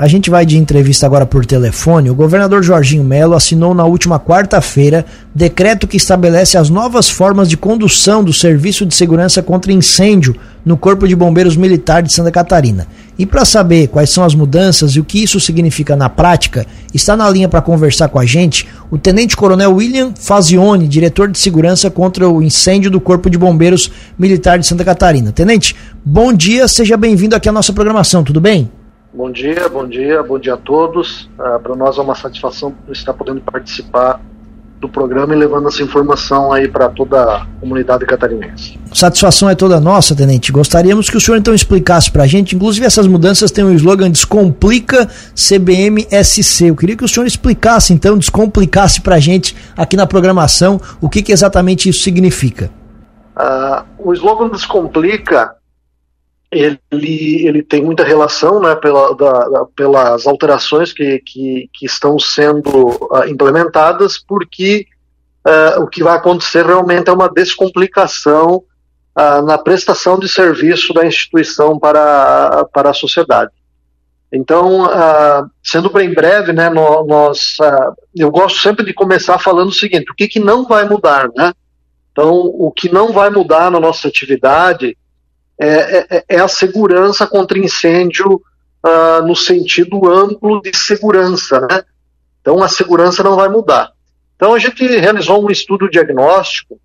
a gente vai de entrevista agora por telefone. O governador Jorginho Melo assinou na última quarta-feira decreto que estabelece as novas formas de condução do Serviço de Segurança contra Incêndio no Corpo de Bombeiros Militar de Santa Catarina. E para saber quais são as mudanças e o que isso significa na prática, está na linha para conversar com a gente o Tenente Coronel William Fazione, diretor de segurança contra o incêndio do Corpo de Bombeiros Militar de Santa Catarina. Tenente, bom dia, seja bem-vindo aqui à nossa programação, tudo bem? Bom dia, bom dia, bom dia a todos. Uh, Para nós é uma satisfação estar podendo participar do programa e levando essa informação aí para toda a comunidade catarinense. Satisfação é toda nossa, Tenente. Gostaríamos que o senhor então explicasse para a gente, inclusive essas mudanças têm o um slogan Descomplica CBMSC. Eu queria que o senhor explicasse então, descomplicasse para a gente aqui na programação o que, que exatamente isso significa. Uh, o slogan Descomplica ele, ele tem muita relação né, pela, da, pelas alterações que, que, que estão sendo uh, implementadas, porque uh, o que vai acontecer realmente é uma descomplicação uh, na prestação de serviço da instituição para, para a sociedade. Então, sendo bem breve, né, nós, eu gosto sempre de começar falando o seguinte: o que, que não vai mudar, né? Então, o que não vai mudar na nossa atividade é, é, é a segurança contra incêndio uh, no sentido amplo de segurança, né? Então a segurança não vai mudar. Então a gente realizou um estudo diagnóstico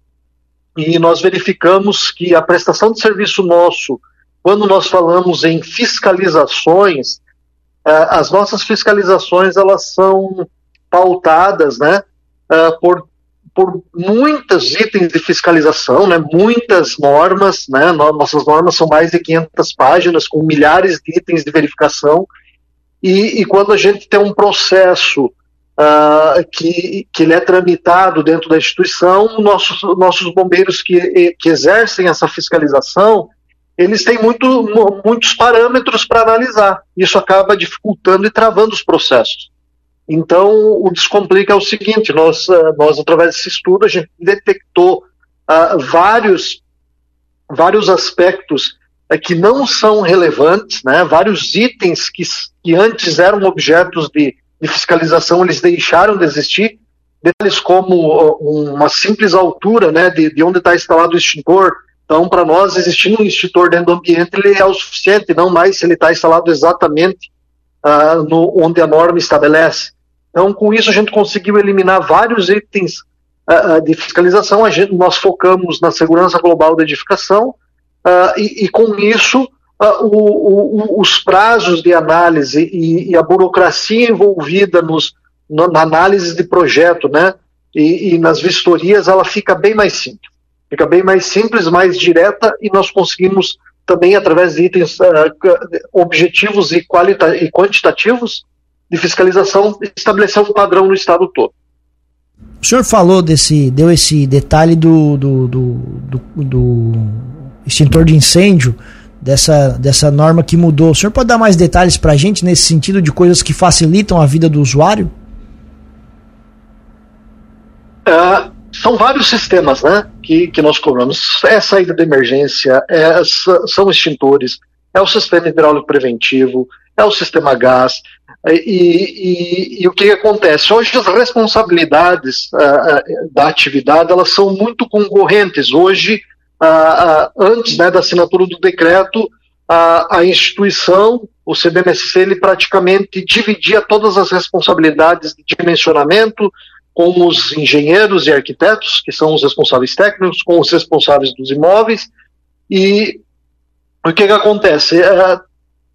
e nós verificamos que a prestação de serviço nosso, quando nós falamos em fiscalizações, uh, as nossas fiscalizações elas são pautadas, né, uh, por por muitos itens de fiscalização, né, muitas normas, né, nossas normas são mais de 500 páginas, com milhares de itens de verificação, e, e quando a gente tem um processo uh, que, que ele é tramitado dentro da instituição, nossos, nossos bombeiros que, que exercem essa fiscalização, eles têm muito, muitos parâmetros para analisar, isso acaba dificultando e travando os processos. Então, o Descomplica é o seguinte: nós, eh, nós através desse estudo, a gente detectou uh, vários, vários aspectos uh, que não são relevantes, né, vários itens que, que antes eram objetos de, de fiscalização, eles deixaram de existir, detalhes como uma simples altura né, de, de onde está instalado o extintor. Então, para nós, existindo um extintor dentro do ambiente, ele é o suficiente, não mais se ele está instalado exatamente no, onde a norma estabelece. Então, com isso, a gente conseguiu eliminar vários itens uh, de fiscalização. Gente, nós focamos na segurança global da edificação uh, e, e, com isso, uh, o, o, os prazos de análise e, e a burocracia envolvida nos, na análise de projeto, né, e, e nas vistorias, ela fica bem mais simples. Fica bem mais simples, mais direta e nós conseguimos também, através de itens objetivos e, e quantitativos, de fiscalização estabelecer um padrão no estado todo. O senhor falou desse, deu esse detalhe do, do, do, do, do extintor de incêndio, dessa, dessa norma que mudou. O senhor pode dar mais detalhes para a gente nesse sentido de coisas que facilitam a vida do usuário? É, são vários sistemas né, que, que nós cobramos. É saída de emergência, é, são extintores, é o sistema hidráulico preventivo, é o sistema gás, e, e, e, o que acontece? Hoje as responsabilidades uh, da atividade elas são muito concorrentes. Hoje, uh, antes né, da assinatura do decreto, a instituição, o CBMSC, ele praticamente dividia todas as responsabilidades de dimensionamento com os engenheiros e arquitetos, que são os responsáveis técnicos, com os responsáveis dos imóveis, e o que, que acontece?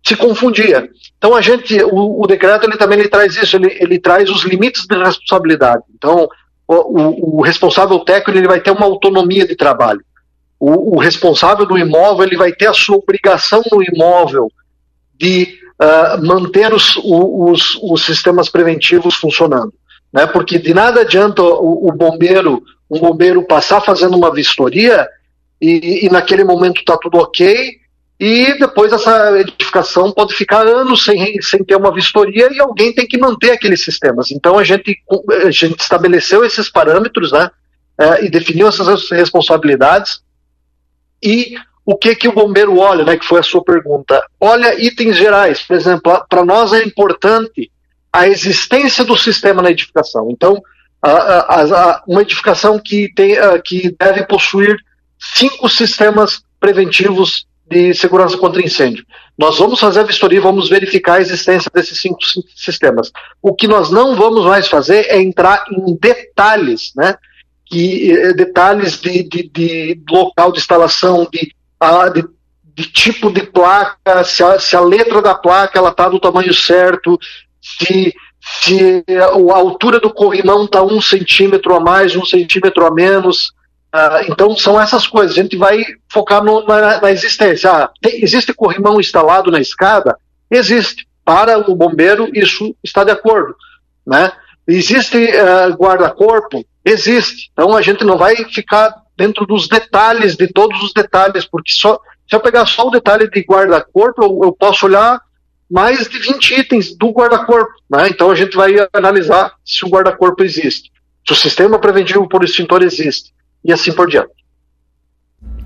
Se confundia. Então a gente, o, o decreto ele também ele traz isso, ele, ele traz os limites de responsabilidade. Então o, o, o responsável técnico ele vai ter uma autonomia de trabalho. O, responsável do imóvel ele vai ter a sua obrigação no imóvel de uh, manter os, os, os, sistemas preventivos funcionando, né? Porque de nada adianta o, bombeiro, um bombeiro passar fazendo uma vistoria e, e naquele momento está tudo ok e depois essa edificação pode ficar anos sem, sem ter uma vistoria e alguém tem que manter aqueles sistemas. Então a gente, a gente estabeleceu esses parâmetros né, é, e definiu essas responsabilidades e o, que que o bombeiro olha, né, que foi a sua pergunta. Olha itens gerais, por exemplo, para nós é importante a existência do sistema na edificação. Então, a, a, a, uma edificação que, tem, que deve possuir cinco sistemas preventivos de segurança contra incêndio. Nós vamos fazer a vistoria e vamos verificar a existência desses cinco sistemas. O que nós não vamos mais fazer é entrar em detalhes, né? Que, eh, detalhes de, de, de local de instalação, de, de, de, tipo de placa, se a, se a letra da placa ela está do tamanho certo, se, se a altura do corrimão está um centímetro a mais, um centímetro a menos, ah, então são essas coisas. A gente vai focar no, na, na, existência. Ah, tem, existe corrimão instalado na escada? Existe. Para o bombeiro, isso está de acordo. Né? Existe uh, guarda-corpo? Existe. Então a gente não vai ficar dentro dos detalhes, de todos os detalhes, porque só, se eu pegar só o detalhe de guarda-corpo, eu, eu, posso olhar mais de 20 itens do guarda-corpo. Né? Então a gente vai analisar se o guarda-corpo existe, se o sistema preventivo por extintor existe, e assim por diante.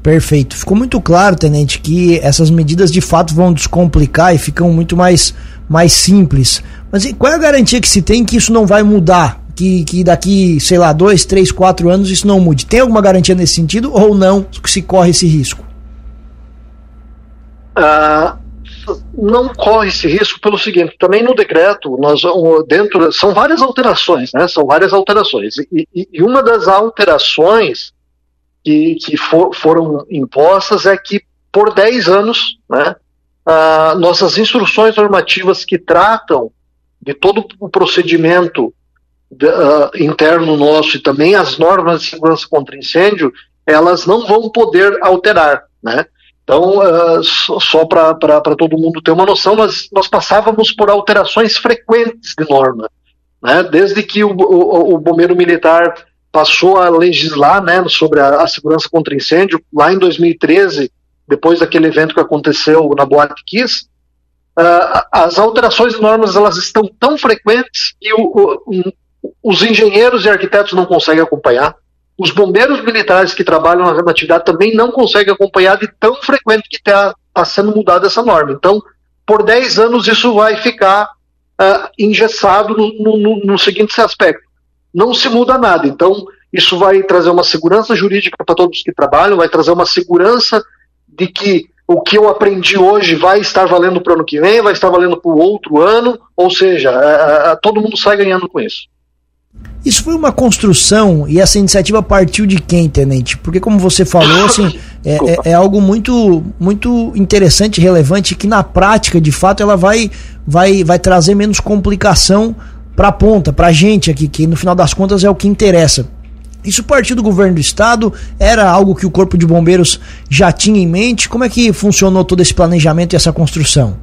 Perfeito. Ficou muito claro, tenente, que essas medidas de fato vão descomplicar e ficam muito mais, mais simples. Mas qual é a garantia que se tem que isso não vai mudar? Que, que daqui, sei lá, dois, três, quatro anos isso não mude? Tem alguma garantia nesse sentido ou não que se corre esse risco? Uh, não corre esse risco pelo seguinte, também no decreto, nós dentro, são várias alterações, né? São várias alterações. E, e uma das alterações que, que for, foram impostas é que por 10 anos, né, ah, nossas instruções normativas que tratam de todo o procedimento de, uh, interno nosso e também as normas de segurança contra incêndio, elas não vão poder alterar, né? Então, uh, só para todo mundo ter uma noção, nós, nós passávamos por alterações frequentes de norma. Né? Desde que o, o, o bombeiro militar passou a legislar né, sobre a, a, segurança contra incêndio, lá em 2013, depois daquele evento que aconteceu na Boate Kiss, uh, as alterações de normas elas estão tão frequentes que o, o, os engenheiros e arquitetos não conseguem acompanhar. Os bombeiros militares que trabalham na atividade também não conseguem acompanhar de tão frequente que está tá sendo mudada essa norma. Então, por 10 anos, isso vai ficar uh, engessado no, no, no seguinte aspecto: não se muda nada. Então, isso vai trazer uma segurança jurídica para todos que trabalham, vai trazer uma segurança de que o que eu aprendi hoje vai estar valendo para o ano que vem, vai estar valendo para o outro ano, ou seja, é, é, todo mundo sai ganhando com isso. Isso foi uma construção e essa iniciativa partiu de quem, Tenente? Porque como você falou, assim, é, é, é, algo muito, muito interessante, relevante, que na prática, de fato, ela vai, vai, vai trazer menos complicação para a ponta, para a gente aqui, que no final das contas é o que interessa. Isso partiu do governo do estado? Era algo que o Corpo de Bombeiros já tinha em mente? Como é que funcionou todo esse planejamento e essa construção?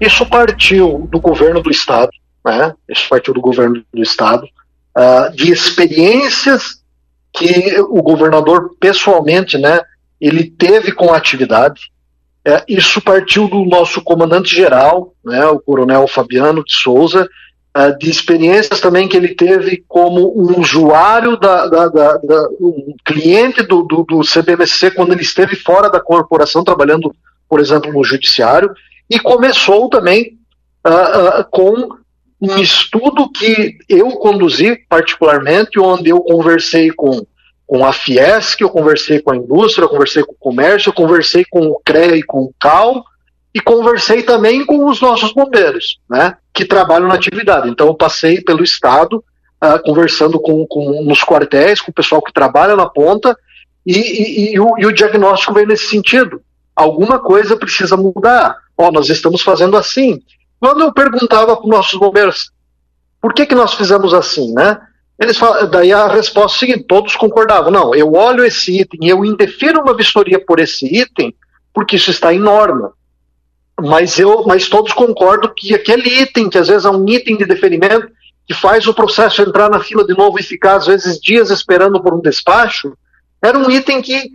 Isso partiu do governo do estado né, isso partiu do governo do estado, uh, de experiências que o governador pessoalmente, né, ele teve com a atividade. É, isso partiu do nosso comandante-geral, né, o coronel Fabiano de Souza, uh, de experiências também que ele teve como um usuário, da, da, da, da um cliente do, do, do CBMC quando ele esteve fora da corporação, trabalhando, por exemplo, no judiciário, e começou também uh, uh, com um estudo que eu conduzi particularmente, onde eu conversei com, com a Fiesc, eu conversei com a indústria, eu conversei com o comércio, eu conversei com o CREA e com o CAL, e conversei também com os nossos bombeiros, né, que trabalham na atividade. Então eu passei pelo estado, uh, conversando com, com nos quartéis, com o pessoal que trabalha na ponta, e, e, e, o, e o diagnóstico veio nesse sentido. Alguma coisa precisa mudar. Ó, nós estamos fazendo assim. Quando eu perguntava para os nossos bombeiros por que, que nós fizemos assim, né? Eles falam, daí a resposta é a seguinte, todos concordavam, não, eu olho esse item eu indefiro uma vistoria por esse item, porque isso está em norma. Mas, eu, mas todos concordam que aquele item, que às vezes é um item de deferimento, que faz o processo entrar na fila de novo e ficar às vezes dias esperando por um despacho, era um item que,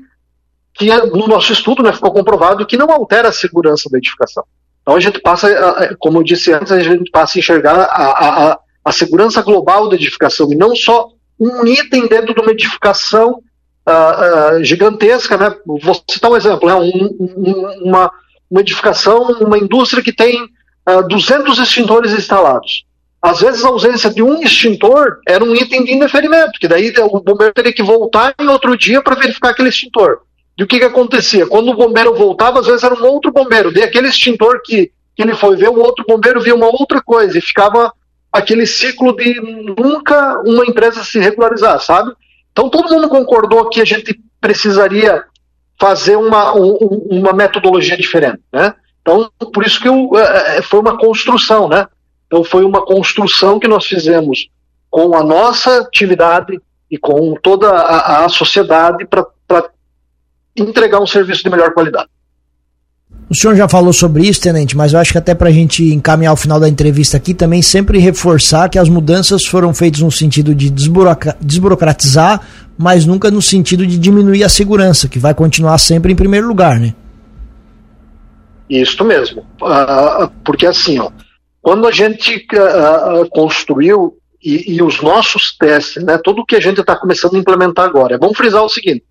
que no nosso estudo né, ficou comprovado que não altera a segurança da edificação. Então a gente passa, como eu disse antes, a gente passa a enxergar a, a, a segurança global da edificação e não só um item dentro de uma edificação uh, uh, gigantesca, né? Vou citar um exemplo, né? Um, um, uma, uma edificação, uma indústria que tem uh, 200 extintores instalados. Às vezes a ausência de um extintor era um item de indeferimento, que daí o bombeiro teria que voltar em outro dia para verificar aquele extintor. E o que, que acontecia? Quando o bombeiro voltava, às vezes era um outro bombeiro. De aquele extintor que, que ele foi ver, o outro bombeiro via uma outra coisa. E ficava aquele ciclo de nunca uma empresa se regularizar, sabe? Então todo mundo concordou que a gente precisaria fazer uma, um, uma metodologia diferente, né? Então, por isso que eu, é, é, foi uma construção, né? Então foi uma construção que nós fizemos com a nossa atividade e com toda a, a sociedade para entregar um serviço de melhor qualidade. O senhor já falou sobre isso, tenente, mas eu acho que até para a gente encaminhar o final da entrevista aqui, também sempre reforçar que as mudanças foram feitas no sentido de desburocratizar, mas nunca no sentido de diminuir a segurança, que vai continuar sempre em primeiro lugar, né? Isso mesmo. Uh, porque assim, ó, quando a gente uh, construiu e, e, os nossos testes, né, tudo que a gente está começando a implementar agora, é bom frisar o seguinte: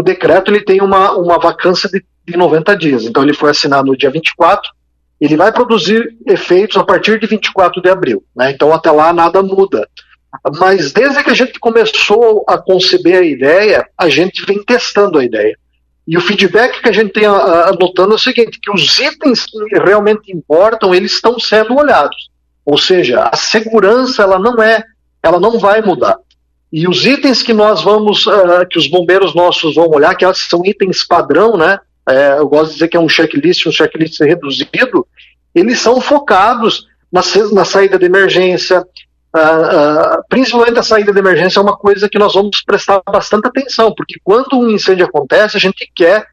o decreto ele tem uma, uma vacância de, de 90 dias. Então ele foi assinado no dia 24, ele vai produzir efeitos a partir de 24 de abril. Né? Então até lá nada muda. Mas desde que a gente começou a conceber a ideia, a gente vem testando a ideia. E o feedback que a gente tem anotando é o seguinte, que os itens que realmente importam, eles estão sendo olhados. Ou seja, a segurança ela não é, ela não vai mudar. E os itens que nós vamos, uh, que os bombeiros nossos vão olhar, que são itens padrão, né? É, eu gosto de dizer que é um checklist, um checklist reduzido, eles são focados na, na saída de emergência, uh, uh, principalmente a saída de emergência é uma coisa que nós vamos prestar bastante atenção, porque quando um incêndio acontece, a gente quer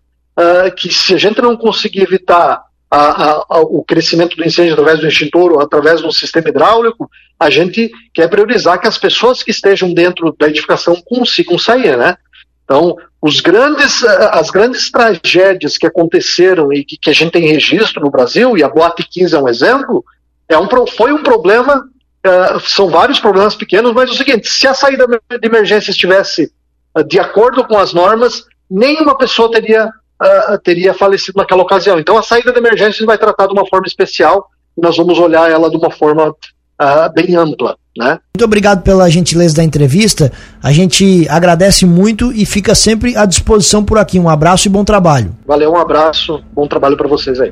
que se a gente não conseguir evitar a, a, o crescimento do incêndio através do extintor ou através do sistema hidráulico, a gente quer priorizar que as pessoas que estejam dentro da edificação consigam sair, né? Então, os grandes, as grandes tragédias que aconteceram e que, que a gente tem registro no Brasil, e a Boate 15 é um exemplo, é um, foi um problema, uh, são vários problemas pequenos, mas é o seguinte, se a saída de emergência estivesse uh, de acordo com as normas, nenhuma pessoa teria uh, teria falecido naquela ocasião. Então a saída de emergência vai tratar de uma forma especial e nós vamos olhar ela de uma forma uh, bem ampla. Né? Muito obrigado pela gentileza da entrevista. A gente agradece muito e fica sempre à disposição por aqui. Um abraço e bom trabalho. Valeu, um abraço, bom trabalho para vocês aí.